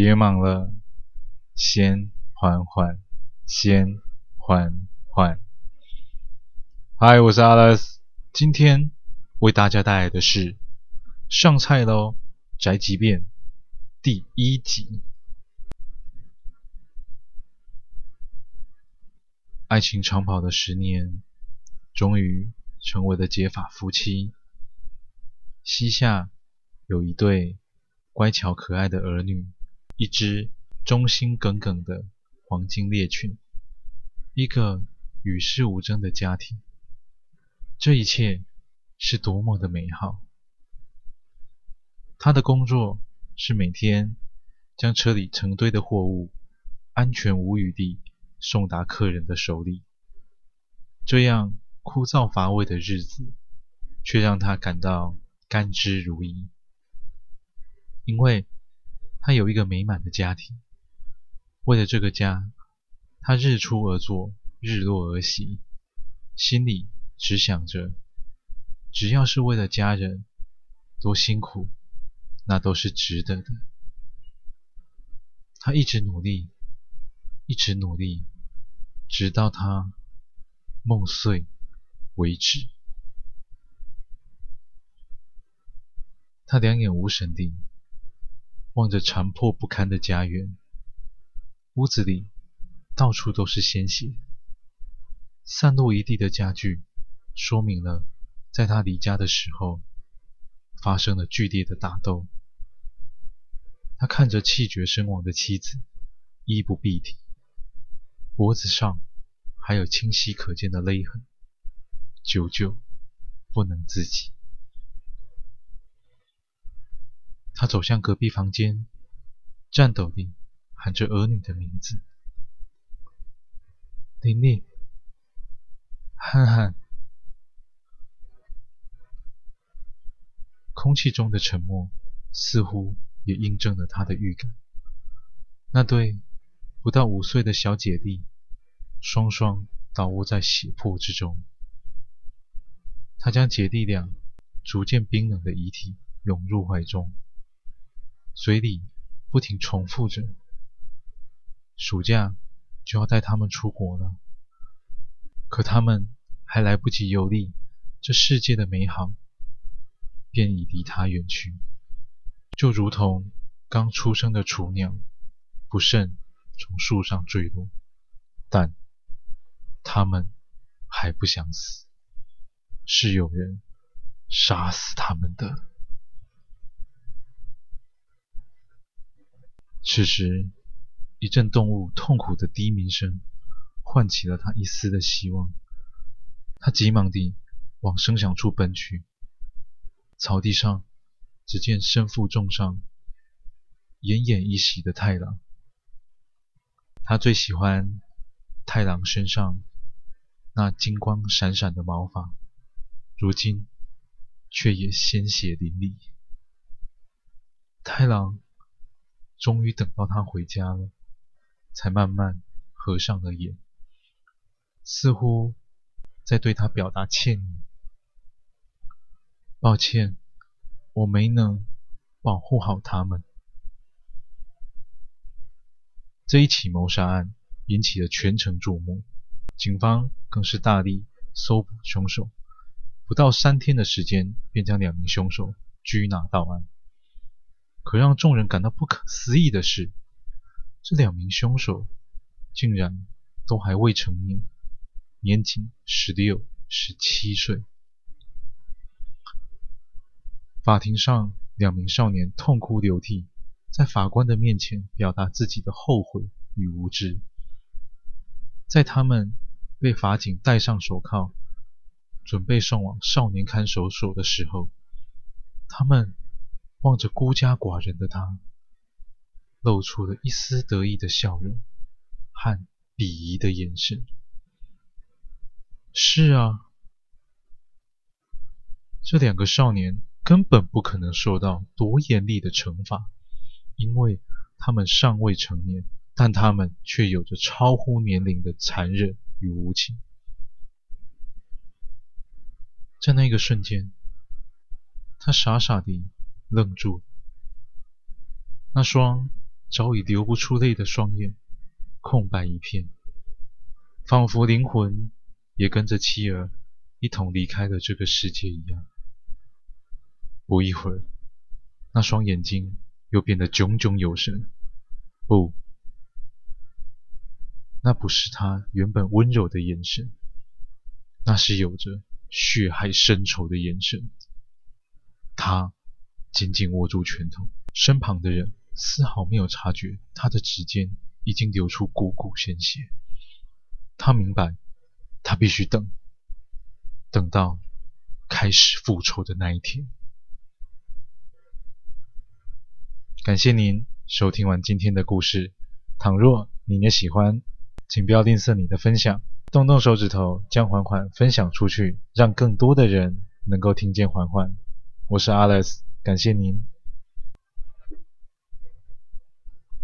别忙了，先缓缓，先缓缓。嗨，我是阿拉斯，今天为大家带来的是《上菜喽宅急便》第一集。爱情长跑的十年，终于成为了结发夫妻。膝下有一对乖巧可爱的儿女。一只忠心耿耿的黄金猎犬，一个与世无争的家庭，这一切是多么的美好！他的工作是每天将车里成堆的货物安全无虞地送达客人的手里，这样枯燥乏味的日子，却让他感到甘之如饴，因为。他有一个美满的家庭，为了这个家，他日出而作，日落而息，心里只想着，只要是为了家人，多辛苦，那都是值得的。他一直努力，一直努力，直到他梦碎为止。他两眼无神地。望着残破不堪的家园，屋子里到处都是鲜血，散落一地的家具，说明了在他离家的时候发生了剧烈的打斗。他看着气绝身亡的妻子，衣不蔽体，脖子上还有清晰可见的勒痕，久久不能自己。他走向隔壁房间，颤抖地喊着儿女的名字：“玲玲、翰翰。”空气中的沉默似乎也印证了他的预感。那对不到五岁的小姐弟，双双倒卧在血泊之中。他将姐弟俩逐渐冰冷的遗体拥入怀中。嘴里不停重复着：“暑假就要带他们出国了，可他们还来不及游历这世界的美好，便已离他远去，就如同刚出生的雏鸟，不慎从树上坠落，但他们还不想死，是有人杀死他们的。”此时，一阵动物痛苦的低鸣声唤起了他一丝的希望。他急忙地往声响处奔去。草地上，只见身负重伤、奄奄一息的太郎。他最喜欢太郎身上那金光闪闪的毛发，如今却也鲜血淋漓。太郎。终于等到他回家了，才慢慢合上了眼，似乎在对他表达歉意。抱歉，我没能保护好他们。这一起谋杀案引起了全城注目，警方更是大力搜捕凶手，不到三天的时间便将两名凶手拘拿到案。可让众人感到不可思议的是，这两名凶手竟然都还未成年，年仅十六、十七岁。法庭上，两名少年痛哭流涕，在法官的面前表达自己的后悔与无知。在他们被法警戴上手铐，准备送往少年看守所的时候，他们。望着孤家寡人的他，露出了一丝得意的笑容和鄙夷的眼神。是啊，这两个少年根本不可能受到多严厉的惩罚，因为他们尚未成年，但他们却有着超乎年龄的残忍与无情。在那个瞬间，他傻傻地。愣住，那双早已流不出泪的双眼空白一片，仿佛灵魂也跟着妻儿一同离开了这个世界一样。不一会儿，那双眼睛又变得炯炯有神。不，那不是他原本温柔的眼神，那是有着血海深仇的眼神。他紧紧握住拳头，身旁的人丝毫没有察觉他的指尖已经流出汩汩鲜血。他明白，他必须等，等到开始复仇的那一天。感谢您收听完今天的故事。倘若你也喜欢，请不要吝啬你的分享，动动手指头将缓缓分享出去，让更多的人能够听见缓缓。我是 Alex，感谢您。